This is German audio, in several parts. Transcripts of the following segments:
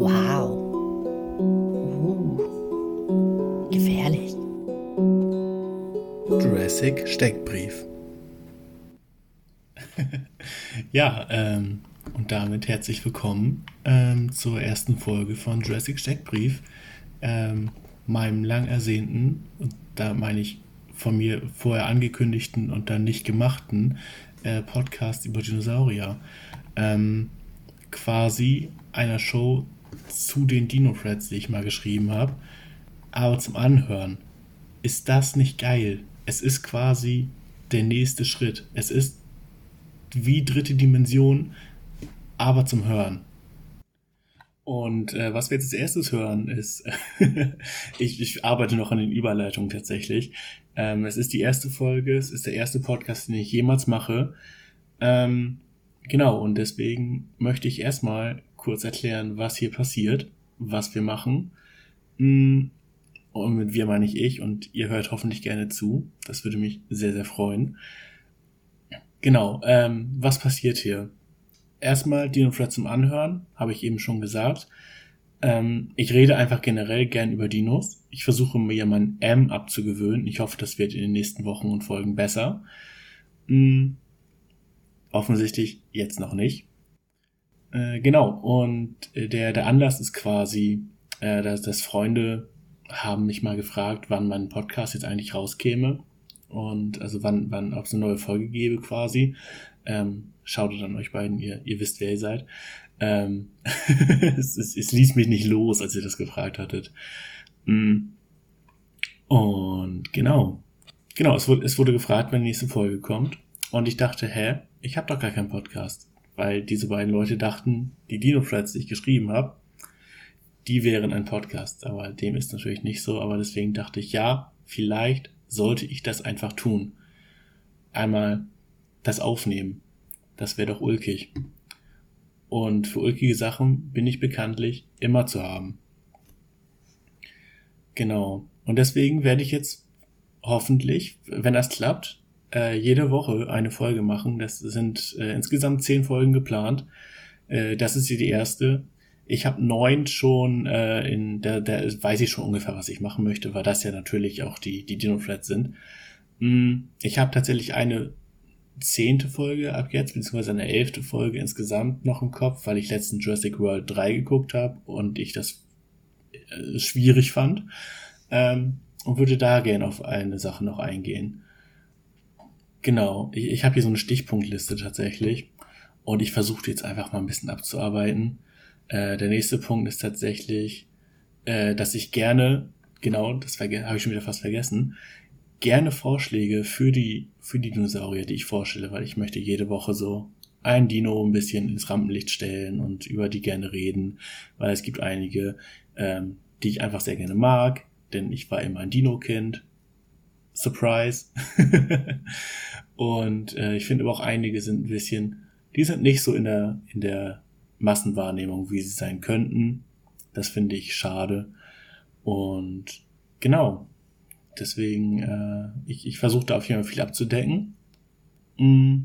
Wow. Uh. Gefährlich. Jurassic Steckbrief. ja, ähm, und damit herzlich willkommen ähm, zur ersten Folge von Jurassic Steckbrief, ähm, meinem lang ersehnten, und da meine ich von mir vorher angekündigten und dann nicht gemachten äh, Podcast über Dinosaurier. Ähm, quasi einer Show zu den Dino-Threads, die ich mal geschrieben habe. Aber zum Anhören. Ist das nicht geil? Es ist quasi der nächste Schritt. Es ist wie dritte Dimension, aber zum Hören. Und äh, was wir jetzt als erstes hören, ist, ich, ich arbeite noch an den Überleitungen tatsächlich. Ähm, es ist die erste Folge, es ist der erste Podcast, den ich jemals mache. Ähm, genau, und deswegen möchte ich erstmal kurz erklären, was hier passiert, was wir machen. Und mit wir meine ich ich und ihr hört hoffentlich gerne zu. Das würde mich sehr, sehr freuen. Genau, ähm, was passiert hier? Erstmal Dino Fred zum Anhören, habe ich eben schon gesagt. Ähm, ich rede einfach generell gern über Dinos. Ich versuche mir mein M abzugewöhnen. Ich hoffe, das wird in den nächsten Wochen und Folgen besser. Hm, offensichtlich jetzt noch nicht. Äh, genau, und äh, der, der Anlass ist quasi, äh, dass, dass Freunde haben mich mal gefragt, wann mein Podcast jetzt eigentlich rauskäme. Und also wann, wann, ob es eine neue Folge gäbe quasi. Ähm, schaut dann euch beiden, ihr, ihr wisst, wer ihr seid. Ähm, es, es, es ließ mich nicht los, als ihr das gefragt hattet. Mm. Und genau. Genau, es wurde, es wurde gefragt, wenn die nächste Folge kommt. Und ich dachte, hä, ich habe doch gar keinen Podcast weil diese beiden Leute dachten, die Dino-Threads, die ich geschrieben habe, die wären ein Podcast. Aber dem ist natürlich nicht so. Aber deswegen dachte ich, ja, vielleicht sollte ich das einfach tun. Einmal das aufnehmen. Das wäre doch ulkig. Und für ulkige Sachen bin ich bekanntlich immer zu haben. Genau. Und deswegen werde ich jetzt hoffentlich, wenn das klappt, äh, jede Woche eine Folge machen. Das sind äh, insgesamt zehn Folgen geplant. Äh, das ist hier die erste. Ich habe neun schon äh, in der, der weiß ich schon ungefähr, was ich machen möchte, weil das ja natürlich auch die die Dino Flats sind. Mm, ich habe tatsächlich eine zehnte Folge ab jetzt, beziehungsweise eine elfte Folge insgesamt noch im Kopf, weil ich letzten Jurassic World 3 geguckt habe und ich das äh, schwierig fand. Ähm, und würde da gerne auf eine Sache noch eingehen. Genau, ich, ich habe hier so eine Stichpunktliste tatsächlich und ich versuche jetzt einfach mal ein bisschen abzuarbeiten. Äh, der nächste Punkt ist tatsächlich, äh, dass ich gerne, genau, das habe ich schon wieder fast vergessen, gerne Vorschläge für die, für die Dinosaurier, die ich vorstelle, weil ich möchte jede Woche so ein Dino ein bisschen ins Rampenlicht stellen und über die gerne reden, weil es gibt einige, ähm, die ich einfach sehr gerne mag, denn ich war immer ein Dino-Kind Surprise. und äh, ich finde aber auch einige sind ein bisschen, die sind nicht so in der, in der Massenwahrnehmung, wie sie sein könnten. Das finde ich schade. Und genau, deswegen, äh, ich, ich versuche da auf jeden Fall viel abzudecken. Mm.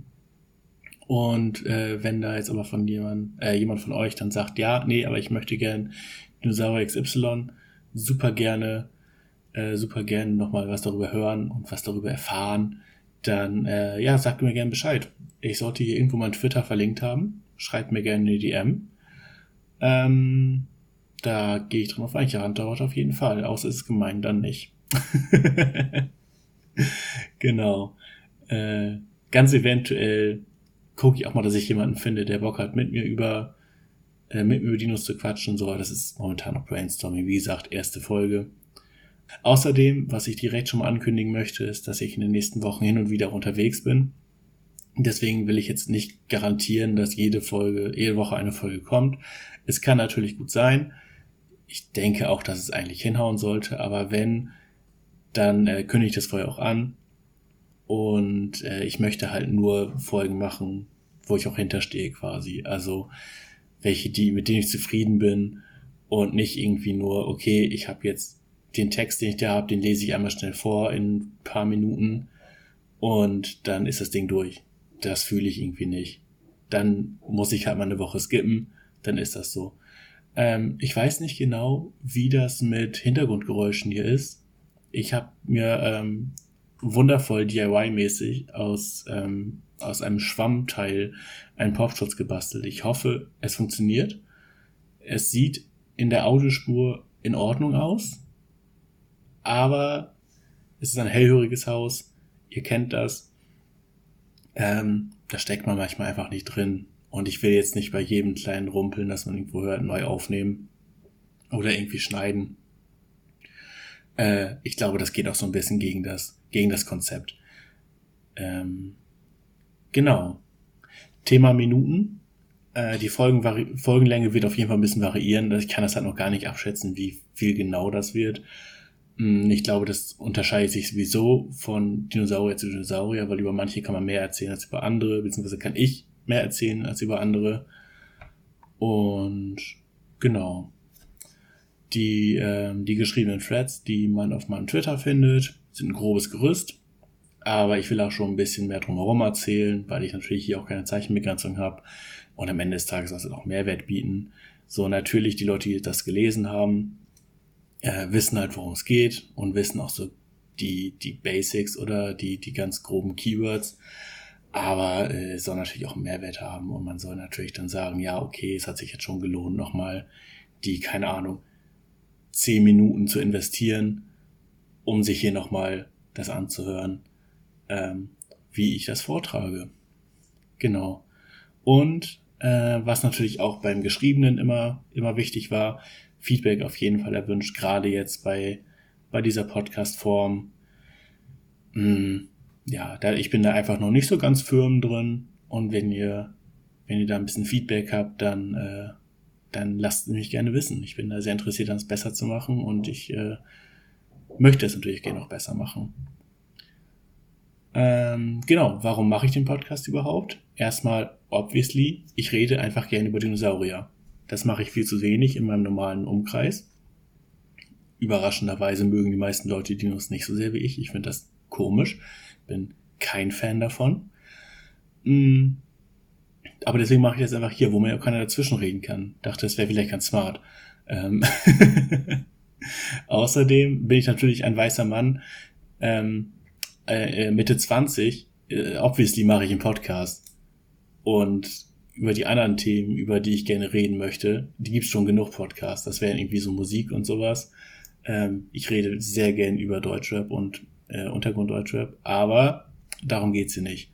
Und äh, wenn da jetzt aber von jemand, äh, jemand von euch dann sagt, ja, nee, aber ich möchte gern Dinosaurier XY super gerne äh, super gerne nochmal was darüber hören und was darüber erfahren, dann äh, ja, sagt mir gerne Bescheid. Ich sollte hier irgendwo mein Twitter verlinkt haben. Schreibt mir gerne eine DM. Ähm, da gehe ich dran auf ein. Ja, dauert auf jeden Fall. Außer es ist gemein, dann nicht. genau. Äh, ganz eventuell gucke ich auch mal, dass ich jemanden finde, der Bock hat, mit mir über äh, mit mir über Dinos zu quatschen und so. Das ist momentan noch Brainstorming. Wie gesagt, erste Folge. Außerdem, was ich direkt schon mal ankündigen möchte, ist, dass ich in den nächsten Wochen hin und wieder unterwegs bin. Deswegen will ich jetzt nicht garantieren, dass jede Folge, jede Woche eine Folge kommt. Es kann natürlich gut sein. Ich denke auch, dass es eigentlich hinhauen sollte, aber wenn, dann äh, kündige ich das vorher auch an. Und äh, ich möchte halt nur Folgen machen, wo ich auch hinterstehe quasi. Also welche, die, mit denen ich zufrieden bin und nicht irgendwie nur, okay, ich habe jetzt den Text, den ich da habe, den lese ich einmal schnell vor in ein paar Minuten und dann ist das Ding durch. Das fühle ich irgendwie nicht. Dann muss ich halt mal eine Woche skippen, dann ist das so. Ähm, ich weiß nicht genau, wie das mit Hintergrundgeräuschen hier ist. Ich habe mir ähm, wundervoll DIY-mäßig aus, ähm, aus einem Schwammteil einen Popschutz gebastelt. Ich hoffe, es funktioniert. Es sieht in der Audiospur in Ordnung aus, aber es ist ein hellhöriges Haus. Ihr kennt das. Ähm, da steckt man manchmal einfach nicht drin. Und ich will jetzt nicht bei jedem kleinen Rumpeln, das man irgendwo hört, neu aufnehmen oder irgendwie schneiden. Äh, ich glaube, das geht auch so ein bisschen gegen das, gegen das Konzept. Ähm, genau. Thema Minuten. Äh, die Folgen Folgenlänge wird auf jeden Fall ein bisschen variieren. Ich kann das halt noch gar nicht abschätzen, wie viel genau das wird. Hm, ich glaube, das unterscheidet sich sowieso von Dinosaurier zu Dinosaurier, weil über manche kann man mehr erzählen als über andere, beziehungsweise kann ich mehr erzählen als über andere. Und genau. Die, äh, die geschriebenen Threads, die man auf meinem Twitter findet, sind ein grobes Gerüst. Aber ich will auch schon ein bisschen mehr drumherum erzählen, weil ich natürlich hier auch keine Zeichenbegrenzung habe. Und am Ende des Tages soll es auch Mehrwert bieten. So natürlich die Leute, die das gelesen haben, äh, wissen halt, worum es geht und wissen auch so die, die Basics oder die, die ganz groben Keywords. Aber äh, soll natürlich auch einen Mehrwert haben und man soll natürlich dann sagen, ja, okay, es hat sich jetzt schon gelohnt, nochmal die, keine Ahnung, zehn Minuten zu investieren, um sich hier nochmal das anzuhören, ähm, wie ich das vortrage. Genau. Und äh, was natürlich auch beim Geschriebenen immer, immer wichtig war, Feedback auf jeden Fall erwünscht, gerade jetzt bei, bei dieser Podcast-Form. Hm, ja, da, ich bin da einfach noch nicht so ganz firm drin. Und wenn ihr, wenn ihr da ein bisschen Feedback habt, dann, äh, dann lasst mich gerne wissen. Ich bin da sehr interessiert, das besser zu machen und ich äh, möchte es natürlich gerne noch besser machen. Ähm, genau, warum mache ich den Podcast überhaupt? Erstmal, obviously, ich rede einfach gerne über Dinosaurier. Das mache ich viel zu wenig in meinem normalen Umkreis. Überraschenderweise mögen die meisten Leute Dinos nicht so sehr wie ich. Ich finde das komisch. Bin kein Fan davon. Mm. Aber deswegen mache ich das einfach hier, wo man ja keiner dazwischen reden kann. Dachte, das wäre vielleicht ganz smart. Ähm Außerdem bin ich natürlich ein weißer Mann, ähm, äh, äh Mitte 20. Äh, obviously mache ich einen Podcast. Und über die anderen Themen, über die ich gerne reden möchte, die gibt's schon genug Podcasts. Das wären irgendwie so Musik und sowas. Ähm, ich rede sehr gern über Deutschrap und äh, Untergrund-Deutschrap, aber darum geht's hier nicht.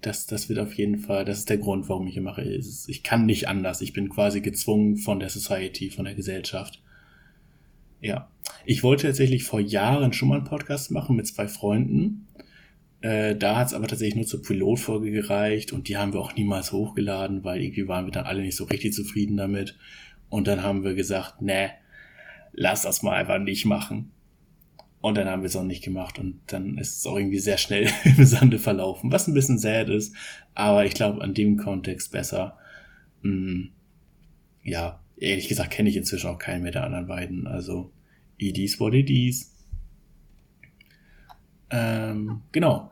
Das, das wird auf jeden Fall, das ist der Grund, warum ich hier mache. Ich kann nicht anders. Ich bin quasi gezwungen von der Society, von der Gesellschaft. Ja. Ich wollte tatsächlich vor Jahren schon mal einen Podcast machen mit zwei Freunden. Äh, da hat es aber tatsächlich nur zur Pilotfolge gereicht und die haben wir auch niemals hochgeladen, weil irgendwie waren wir dann alle nicht so richtig zufrieden damit. Und dann haben wir gesagt, ne, lass das mal einfach nicht machen. Und dann haben wir es auch nicht gemacht und dann ist es auch irgendwie sehr schnell im Sande verlaufen, was ein bisschen sad ist, aber ich glaube an dem Kontext besser. Hm, ja, ehrlich gesagt kenne ich inzwischen auch keinen mehr der anderen beiden, also it is what it is. Ähm, genau.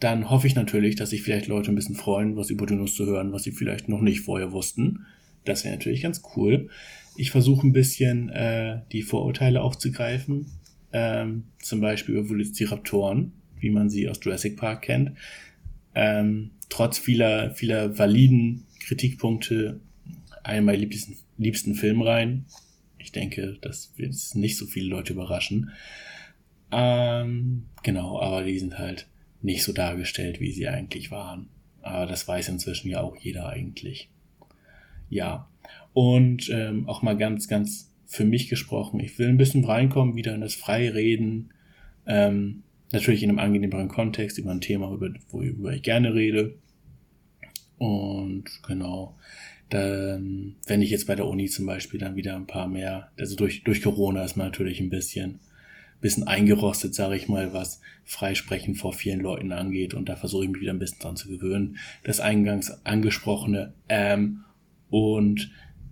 Dann hoffe ich natürlich, dass sich vielleicht Leute ein bisschen freuen, was über Dinos zu hören, was sie vielleicht noch nicht vorher wussten. Das wäre natürlich ganz cool. Ich versuche ein bisschen äh, die Vorurteile aufzugreifen, ähm, zum Beispiel über Velociraptoren, wie man sie aus Jurassic Park kennt. Ähm, trotz vieler, vieler validen Kritikpunkte einer meiner liebsten, liebsten Filmreihen. Ich denke, das wird nicht so viele Leute überraschen. Ähm, genau, aber die sind halt nicht so dargestellt, wie sie eigentlich waren. Aber das weiß inzwischen ja auch jeder eigentlich. Ja. Und ähm, auch mal ganz, ganz für mich gesprochen. Ich will ein bisschen reinkommen, wieder in das Freireden. Ähm, natürlich in einem angenehmeren Kontext, über ein Thema, über, worüber ich gerne rede. Und genau, dann, wenn ich jetzt bei der Uni zum Beispiel dann wieder ein paar mehr, also durch, durch Corona ist man natürlich ein bisschen, bisschen eingerostet, sage ich mal, was Freisprechen vor vielen Leuten angeht. Und da versuche ich mich wieder ein bisschen dran zu gewöhnen. Das eingangs angesprochene ähm, und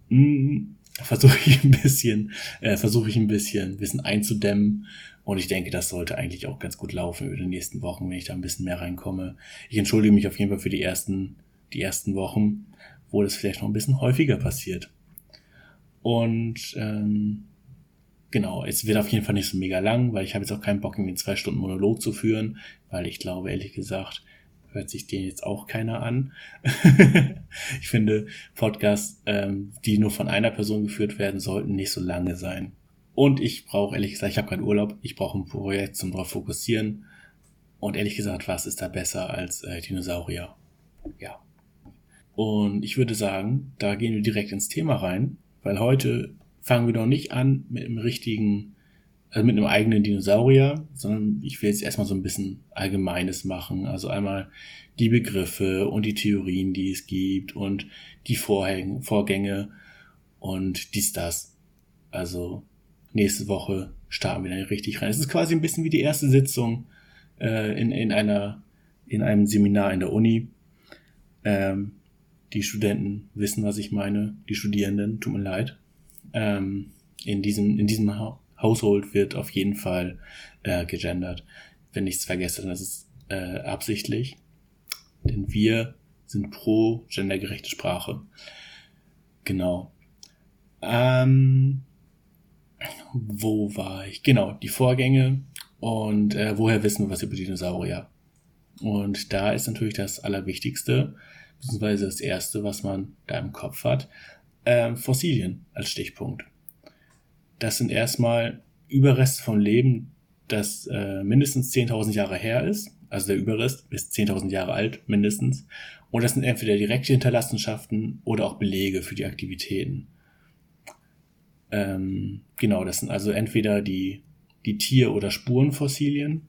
mh, mm, versuche ich ein bisschen, äh, versuche ich ein bisschen, ein bisschen einzudämmen. Und ich denke, das sollte eigentlich auch ganz gut laufen über die nächsten Wochen, wenn ich da ein bisschen mehr reinkomme. Ich entschuldige mich auf jeden Fall für die ersten, die ersten Wochen, wo das vielleicht noch ein bisschen häufiger passiert. Und ähm, genau, es wird auf jeden Fall nicht so mega lang, weil ich habe jetzt auch keinen Bock, irgendwie einen zwei Stunden Monolog zu führen, weil ich glaube, ehrlich gesagt, hört sich den jetzt auch keiner an. ich finde, Podcasts, ähm, die nur von einer Person geführt werden, sollten nicht so lange sein. Und ich brauche, ehrlich gesagt, ich habe keinen Urlaub, ich brauche ein Projekt zum darauf fokussieren. Und ehrlich gesagt, was ist da besser als äh, Dinosaurier? Ja. Und ich würde sagen, da gehen wir direkt ins Thema rein, weil heute fangen wir noch nicht an mit einem richtigen, also mit einem eigenen Dinosaurier, sondern ich will jetzt erstmal so ein bisschen Allgemeines machen. Also einmal die Begriffe und die Theorien, die es gibt und die Vorhänge, Vorgänge und dies, das. Also nächste Woche starten wir dann richtig rein. Es ist quasi ein bisschen wie die erste Sitzung äh, in, in einer in einem Seminar in der Uni. Ähm, die Studenten wissen, was ich meine. Die Studierenden, tut mir leid. Ähm, in diesem, in diesem ha Household wird auf jeden Fall äh, gegendert. Wenn nichts vergesse, dann ist es äh, absichtlich. Denn wir sind pro gendergerechte Sprache. Genau. Ähm, wo war ich? Genau, die Vorgänge und äh, woher wissen wir was über Dinosaurier? Und da ist natürlich das Allerwichtigste, beziehungsweise das Erste, was man da im Kopf hat, äh, Fossilien als Stichpunkt. Das sind erstmal Überreste von Leben, das äh, mindestens 10.000 Jahre her ist. Also der Überrest ist 10.000 Jahre alt, mindestens. Und das sind entweder direkte Hinterlassenschaften oder auch Belege für die Aktivitäten. Ähm, genau, das sind also entweder die, die Tier- oder Spurenfossilien,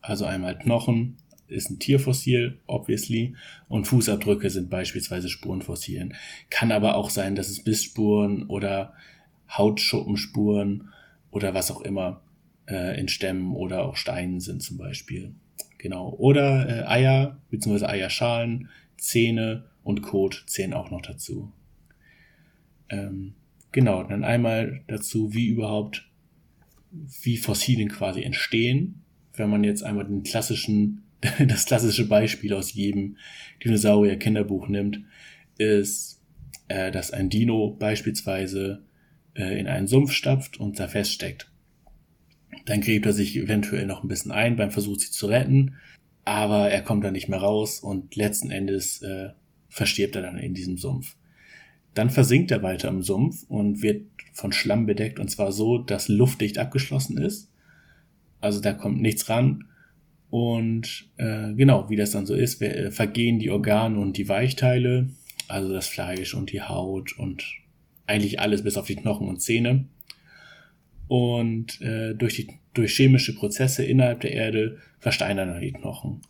also einmal Knochen, ist ein Tierfossil, obviously, und Fußabdrücke sind beispielsweise Spurenfossilien. Kann aber auch sein, dass es Bissspuren oder Hautschupppenspuren oder was auch immer äh, in Stämmen oder auch Steinen sind zum Beispiel. Genau. Oder äh, Eier bzw. Eierschalen, Zähne und Kot zählen auch noch dazu. Ähm, genau, dann einmal dazu, wie überhaupt, wie Fossilien quasi entstehen. Wenn man jetzt einmal den klassischen das klassische Beispiel aus jedem Dinosaurier-Kinderbuch nimmt, ist, äh, dass ein Dino beispielsweise äh, in einen Sumpf stapft und da feststeckt. Dann gräbt er sich eventuell noch ein bisschen ein beim Versuch, sie zu retten, aber er kommt dann nicht mehr raus und letzten Endes äh, verstirbt er dann in diesem Sumpf. Dann versinkt er weiter im Sumpf und wird von Schlamm bedeckt und zwar so, dass luftdicht abgeschlossen ist. Also da kommt nichts ran und äh, genau, wie das dann so ist, wir, äh, vergehen die Organe und die Weichteile, also das Fleisch und die Haut und eigentlich alles bis auf die Knochen und Zähne. Und äh, durch, die, durch chemische Prozesse innerhalb der Erde versteinern dann die Knochen.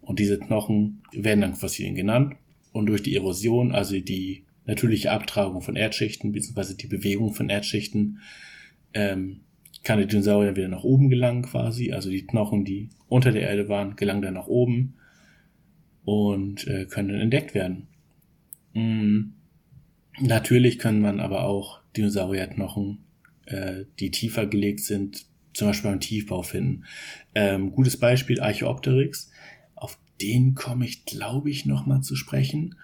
Und diese Knochen werden dann Fossilien genannt. Und durch die Erosion, also die natürliche Abtragung von Erdschichten, beziehungsweise die Bewegung von Erdschichten, ähm, kann der Dinosaurier wieder nach oben gelangen quasi. Also die Knochen, die unter der Erde waren, gelangen dann nach oben und äh, können dann entdeckt werden. Mm. Natürlich können man aber auch Dinosaurierknochen, äh, die tiefer gelegt sind, zum Beispiel beim Tiefbau finden. Ähm, gutes Beispiel Archaeopteryx. Auf den komme ich, glaube ich, nochmal zu sprechen.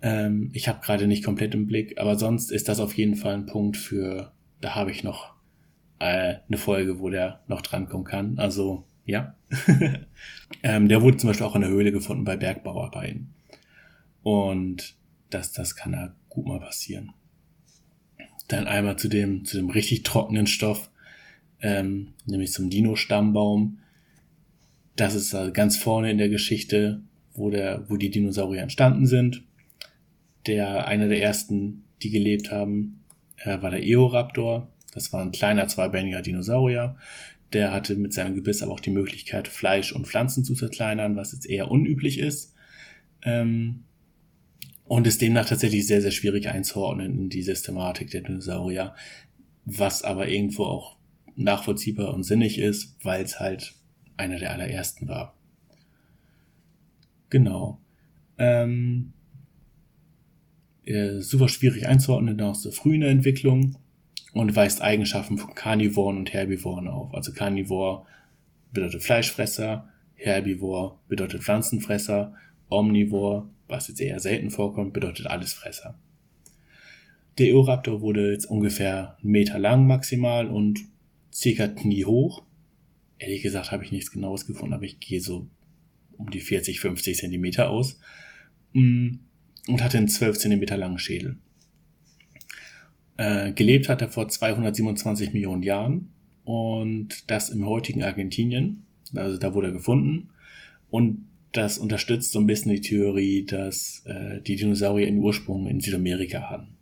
Ähm, ich habe gerade nicht komplett im Blick, aber sonst ist das auf jeden Fall ein Punkt für, da habe ich noch äh, eine Folge, wo der noch drankommen kann. Also ja. ähm, der wurde zum Beispiel auch in der Höhle gefunden bei Bergbauarbeiten. Und das, das kann da gut mal passieren. Dann einmal zu dem, zu dem richtig trockenen Stoff, ähm, nämlich zum Dino-Stammbaum. Das ist also ganz vorne in der Geschichte, wo der, wo die Dinosaurier entstanden sind. Der, einer der ersten, die gelebt haben, äh, war der Eoraptor. Das war ein kleiner zweibeiniger Dinosaurier. Der hatte mit seinem Gebiss aber auch die Möglichkeit, Fleisch und Pflanzen zu zerkleinern, was jetzt eher unüblich ist. Ähm, und ist demnach tatsächlich sehr, sehr schwierig einzuordnen in die Systematik der Dinosaurier, was aber irgendwo auch nachvollziehbar und sinnig ist, weil es halt einer der allerersten war. Genau. Ähm, äh, super schwierig einzuordnen aus der frühen Entwicklung und weist Eigenschaften von Karnivoren und Herbivoren auf. Also Karnivor bedeutet Fleischfresser, Herbivor bedeutet Pflanzenfresser, Omnivor, was jetzt eher selten vorkommt, bedeutet Allesfresser. Der Eoraptor wurde jetzt ungefähr einen Meter lang maximal und circa Knie hoch. Ehrlich gesagt habe ich nichts Genaues gefunden, aber ich gehe so um die 40, 50 Zentimeter aus. Mm, und hatte einen 12 Zentimeter langen Schädel. Äh, gelebt hat er vor 227 Millionen Jahren und das im heutigen Argentinien. Also da wurde er gefunden. Und das unterstützt so ein bisschen die Theorie, dass äh, die Dinosaurier ihren Ursprung in Südamerika hatten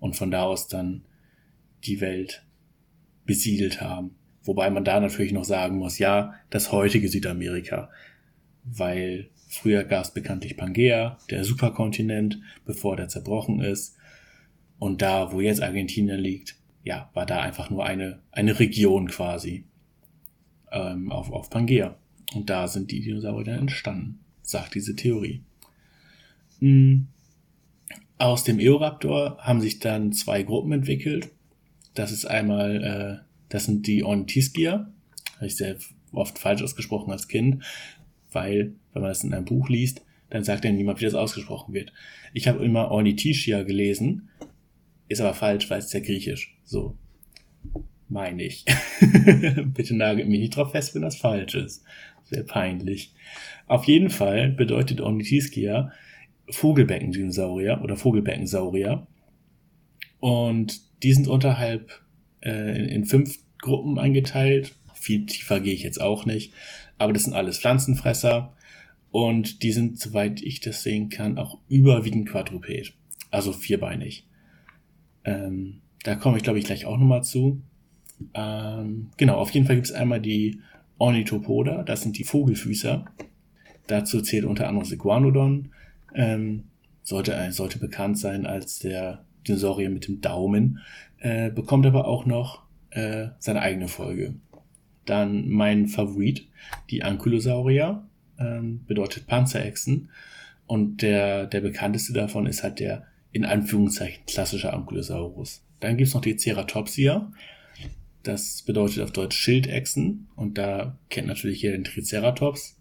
und von da aus dann die Welt besiedelt haben. Wobei man da natürlich noch sagen muss, ja, das heutige Südamerika, weil früher gab es bekanntlich Pangea, der Superkontinent, bevor der zerbrochen ist. Und da, wo jetzt Argentinien liegt, ja, war da einfach nur eine, eine Region quasi ähm, auf, auf Pangea. Und da sind die Dinosaurier dann entstanden, sagt diese Theorie. Mhm. Aus dem Eoraptor haben sich dann zwei Gruppen entwickelt. Das ist einmal, äh, das sind die Ornithischia. Habe ich sehr oft falsch ausgesprochen als Kind, weil, wenn man das in einem Buch liest, dann sagt ja niemand, wie das ausgesprochen wird. Ich habe immer Ornithischia gelesen, ist aber falsch, weil es ja griechisch. So. Meine ich. Bitte nagelt mich nicht drauf fest, wenn das falsch ist. Sehr peinlich. Auf jeden Fall bedeutet Ornithischia Vogelbeckendinosaurier oder Vogelbeckensaurier. Und die sind unterhalb äh, in, in fünf Gruppen eingeteilt. Viel tiefer gehe ich jetzt auch nicht. Aber das sind alles Pflanzenfresser. Und die sind, soweit ich das sehen kann, auch überwiegend quadruped. Also vierbeinig. Ähm, da komme ich, glaube ich, gleich auch nochmal zu. Ähm, genau, auf jeden Fall gibt es einmal die Ornithopoda, das sind die Vogelfüßer. Dazu zählt unter anderem Iguanodon. Ähm, sollte, äh, sollte bekannt sein als der Dinosaurier mit dem Daumen, äh, bekommt aber auch noch äh, seine eigene Folge. Dann mein Favorit, die Ankylosaurier, ähm, bedeutet Panzerechsen. Und der, der bekannteste davon ist halt der in Anführungszeichen klassische Ankylosaurus. Dann gibt's noch die Ceratopsia. Das bedeutet auf Deutsch Schildechsen. Und da kennt natürlich jeder den Triceratops.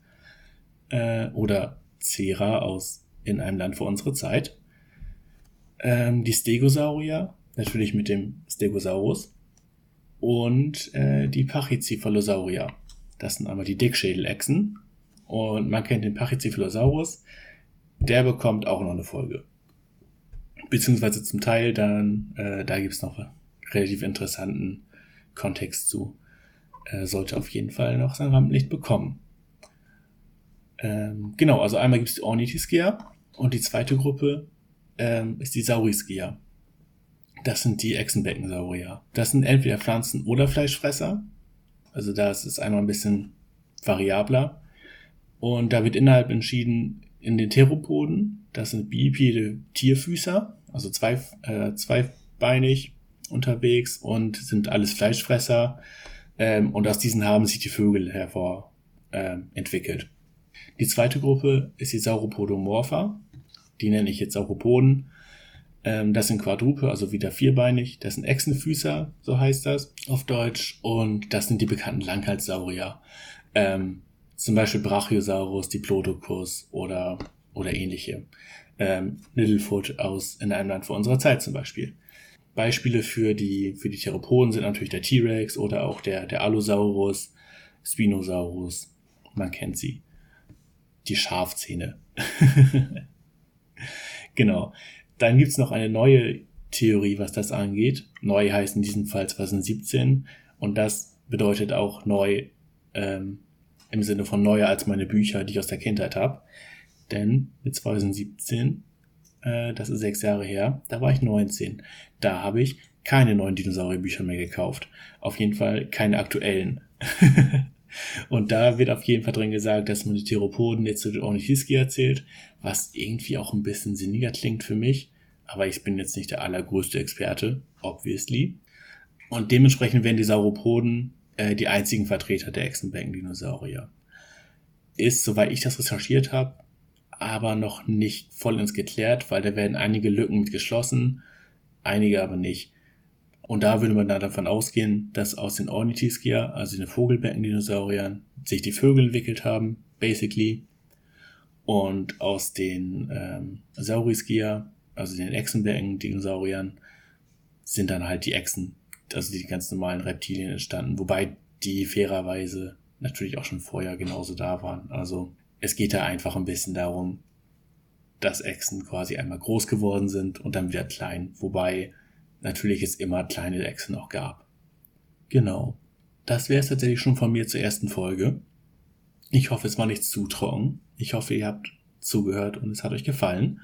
Äh, oder Cera aus In einem Land vor unserer Zeit. Ähm, die Stegosaurier, natürlich mit dem Stegosaurus. Und äh, die Pachycephalosaurier. Das sind einmal die Dickschädelechsen. Und man kennt den Pachycephalosaurus. Der bekommt auch noch eine Folge beziehungsweise zum Teil dann, äh, da gibt's noch relativ interessanten Kontext zu. Äh, sollte auf jeden Fall noch sein Rampenlicht bekommen. Ähm, genau, also einmal gibt's die Ornithischia und die zweite Gruppe ähm, ist die Saurischia. Das sind die Echsenbeckensaurier. Das sind entweder Pflanzen- oder Fleischfresser. Also da ist es einmal ein bisschen variabler. Und da wird innerhalb entschieden in den Theropoden, das sind bipede Tierfüßer, also zwei, äh, zweibeinig unterwegs und sind alles Fleischfresser. Ähm, und aus diesen haben sich die Vögel hervor äh, entwickelt. Die zweite Gruppe ist die Sauropodomorpha. Die nenne ich jetzt Sauropoden. Ähm, das sind Quadrupe, also wieder vierbeinig. Das sind Echsenfüßer, so heißt das auf Deutsch. Und das sind die bekannten Langhalssaurier. Ähm, zum Beispiel Brachiosaurus, Diplodocus oder, oder ähnliche ähm, Littlefoot aus In einem Land vor unserer Zeit zum Beispiel. Beispiele für die, für die Theropoden sind natürlich der T-Rex oder auch der, der Allosaurus, Spinosaurus. Man kennt sie. Die Schafzähne. genau. Dann gibt's noch eine neue Theorie, was das angeht. Neu heißt in diesem Fall 2017. Und das bedeutet auch neu ähm, im Sinne von neuer als meine Bücher, die ich aus der Kindheit habe. Denn mit 2017, äh, das ist sechs Jahre her, da war ich 19. Da habe ich keine neuen Dinosaurierbücher mehr gekauft. Auf jeden Fall keine aktuellen. Und da wird auf jeden Fall drin gesagt, dass man die Theropoden jetzt zu den Ornithischia erzählt, was irgendwie auch ein bisschen sinniger klingt für mich. Aber ich bin jetzt nicht der allergrößte Experte, obviously. Und dementsprechend werden die Sauropoden äh, die einzigen Vertreter der Echsenbecken-Dinosaurier. Ist, soweit ich das recherchiert habe, aber noch nicht vollends geklärt, weil da werden einige Lücken mit geschlossen, einige aber nicht. Und da würde man dann davon ausgehen, dass aus den Ornithischia, also den Vogelbecken-Dinosauriern, sich die Vögel entwickelt haben, basically. Und aus den ähm, Saurischia, also den Echsenbecken-Dinosauriern, sind dann halt die Echsen, also die ganz normalen Reptilien entstanden, wobei die fairerweise natürlich auch schon vorher genauso da waren. Also es geht da einfach ein bisschen darum, dass Echsen quasi einmal groß geworden sind und dann wieder klein, wobei natürlich es immer kleine Echsen auch gab. Genau. Das wäre es tatsächlich schon von mir zur ersten Folge. Ich hoffe, es war nicht zu trocken. Ich hoffe, ihr habt zugehört und es hat euch gefallen.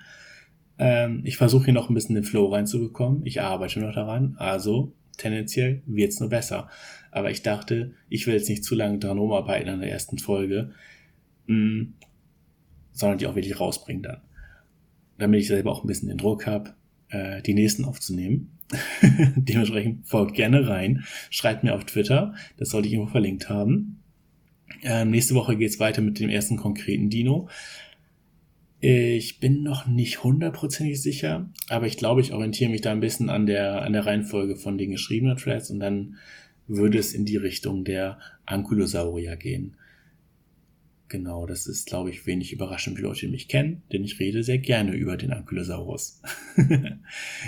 Ähm, ich versuche hier noch ein bisschen den Flow reinzubekommen. Ich arbeite noch daran. Also tendenziell wird's nur besser. Aber ich dachte, ich will jetzt nicht zu lange dran rumarbeiten an der ersten Folge, mm, sondern die auch wirklich rausbringen dann. Damit ich selber auch ein bisschen den Druck habe, äh, die nächsten aufzunehmen. Dementsprechend folgt gerne rein. Schreibt mir auf Twitter, das sollte ich irgendwo verlinkt haben. Ähm, nächste Woche geht's weiter mit dem ersten konkreten Dino. Ich bin noch nicht hundertprozentig sicher, aber ich glaube, ich orientiere mich da ein bisschen an der, an der Reihenfolge von den geschriebenen Threads und dann würde es in die Richtung der Ankylosaurier gehen. Genau, das ist, glaube ich, wenig überraschend für Leute, die mich kennen, denn ich rede sehr gerne über den Ankylosaurus.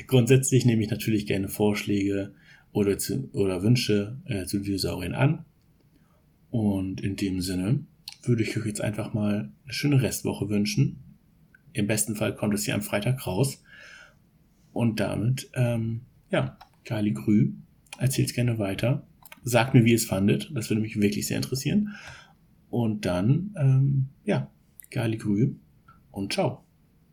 Grundsätzlich nehme ich natürlich gerne Vorschläge oder, zu, oder Wünsche äh, zu Dinosauriern an. Und in dem Sinne würde ich euch jetzt einfach mal eine schöne Restwoche wünschen im besten Fall kommt es hier am Freitag raus. Und damit, ähm, ja, Kali Grü, erzählt gerne weiter. Sagt mir, wie ihr es fandet. Das würde mich wirklich sehr interessieren. Und dann, ähm, ja, Kali Grü und ciao.